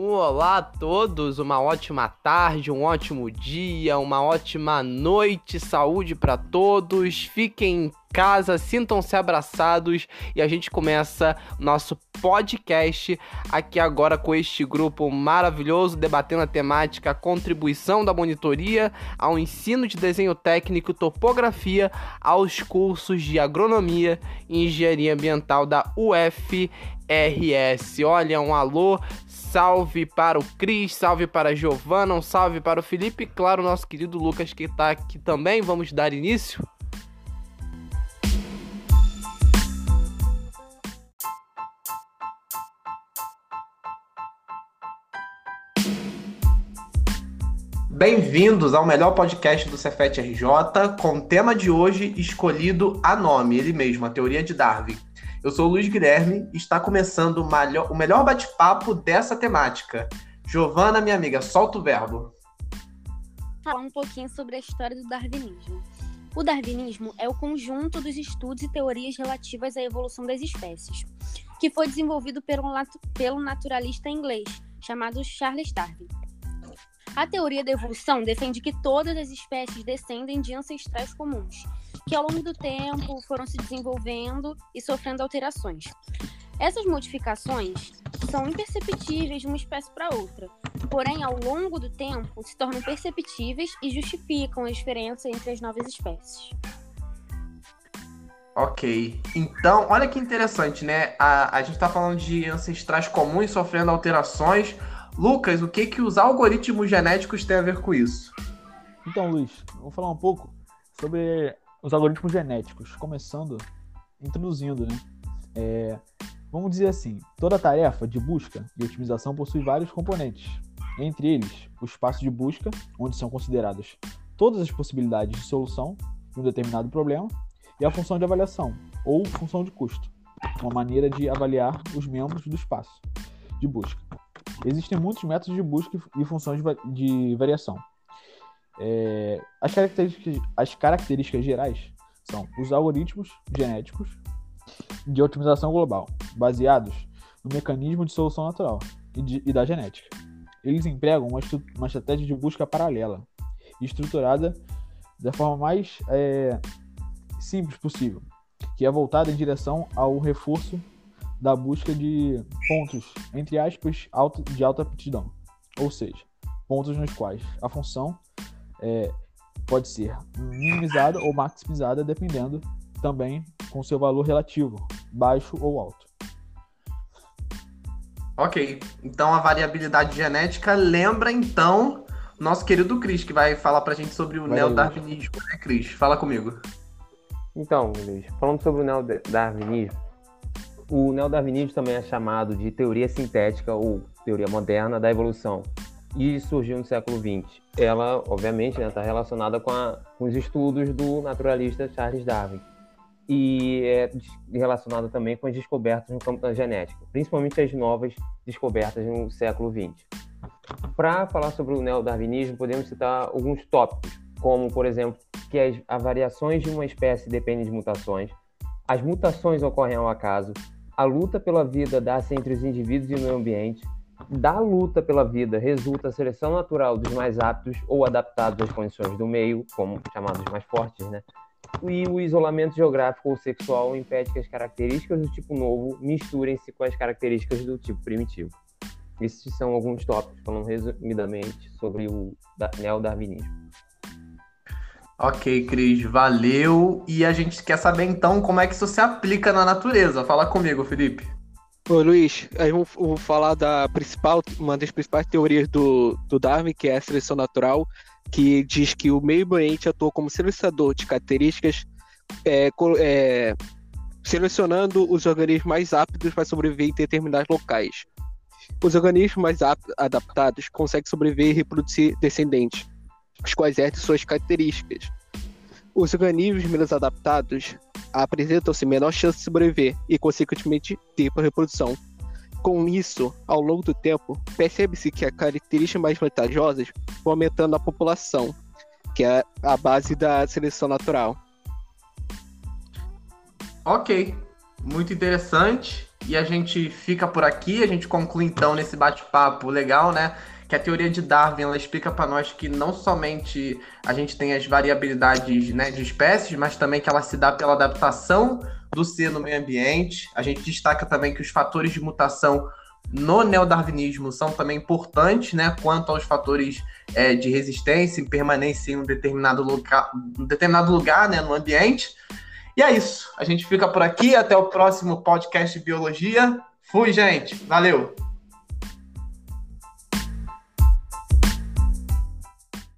Olá a todos, uma ótima tarde, um ótimo dia, uma ótima noite, saúde para todos. Fiquem em casa, sintam-se abraçados e a gente começa nosso podcast aqui agora com este grupo maravilhoso debatendo a temática contribuição da monitoria ao ensino de desenho técnico, topografia, aos cursos de agronomia e engenharia ambiental da UFRS. Olha, um alô salve para o Cris, salve para a Giovana, um salve para o Felipe e, claro, nosso querido Lucas que está aqui também. Vamos dar início? Bem-vindos ao melhor podcast do Cefet RJ, com o tema de hoje escolhido a nome, ele mesmo, a teoria de Darwin. Eu sou o Luiz Guilherme e está começando o melhor bate-papo dessa temática. Giovana, minha amiga, solta o verbo. Falar um pouquinho sobre a história do darwinismo. O darwinismo é o conjunto dos estudos e teorias relativas à evolução das espécies, que foi desenvolvido pelo naturalista inglês chamado Charles Darwin. A teoria da evolução defende que todas as espécies descendem de ancestrais comuns que ao longo do tempo foram se desenvolvendo e sofrendo alterações. Essas modificações são imperceptíveis de uma espécie para outra, porém, ao longo do tempo, se tornam perceptíveis e justificam a diferença entre as novas espécies. Ok. Então, olha que interessante, né? A, a gente está falando de ancestrais comuns sofrendo alterações. Lucas, o que, que os algoritmos genéticos têm a ver com isso? Então, Luiz, vou falar um pouco sobre os algoritmos genéticos, começando introduzindo, né? É, vamos dizer assim, toda tarefa de busca e otimização possui vários componentes. Entre eles, o espaço de busca, onde são consideradas todas as possibilidades de solução de um determinado problema, e a função de avaliação, ou função de custo, uma maneira de avaliar os membros do espaço de busca. Existem muitos métodos de busca e funções de variação, é, as, características, as características gerais são os algoritmos genéticos de otimização global, baseados no mecanismo de solução natural e, de, e da genética. Eles empregam uma, uma, estratégia de busca paralela e estruturada da forma mais é, simples possível, que é voltada em direção ao reforço da busca de pontos, entre aspas, alto, de alta aptidão, ou seja, pontos nos quais a função é, pode ser minimizada ou maximizada, dependendo também com seu valor relativo, baixo ou alto. Ok, então a variabilidade genética lembra então nosso querido Cris, que vai falar pra gente sobre o neodarwinismo, né, Cris? Fala comigo. Então, Luiz, falando sobre o neodarwinismo, o neodarwinismo também é chamado de teoria sintética ou teoria moderna da evolução, e surgiu no século XX. Ela, obviamente, está né, tá relacionada com, a, com, os estudos do naturalista Charles Darwin e é relacionada também com as descobertas no campo da genética, principalmente as novas descobertas no século XX. Para falar sobre o neodarwinismo, podemos citar alguns tópicos, como, por exemplo, que as, as variações de uma espécie dependem de mutações, as mutações ocorrem ao acaso, a luta pela vida dá-se entre os indivíduos e o meio ambiente, da luta pela vida resulta a seleção natural dos mais aptos ou adaptados às condições do meio, como chamados mais fortes, né? E o isolamento geográfico ou sexual impede que as características do tipo novo misturem-se com as características do tipo primitivo. Esses são alguns tópicos, falando resumidamente sobre o neodarwinismo. Ok, Cris, valeu. E a gente quer saber então como é que isso se aplica na natureza. Fala comigo, Felipe. Ô Luiz, aí vou falar da principal, uma das principais teorias do, do Darwin, que é a seleção natural, que diz que o meio ambiente atua como selecionador de características, é, é, selecionando os organismos mais aptos para sobreviver em determinados locais. Os organismos mais adaptados conseguem sobreviver e reproduzir descendentes, os quais herdam suas características. Os organismos menos adaptados apresentam-se menor chance de sobreviver e, consequentemente, tempo de reprodução. Com isso, ao longo do tempo, percebe-se que as características mais vantajosas vão aumentando a população, que é a base da seleção natural. Ok, muito interessante. e a gente fica por aqui. A gente conclui então nesse bate-papo legal, né? Que a teoria de Darwin ela explica para nós que não somente a gente tem as variabilidades né, de espécies, mas também que ela se dá pela adaptação do ser no meio ambiente. A gente destaca também que os fatores de mutação no neodarwinismo são também importantes, né, quanto aos fatores é, de resistência e permanência em um determinado lugar, um determinado lugar né, no ambiente. E é isso. A gente fica por aqui. Até o próximo podcast de Biologia. Fui, gente. Valeu!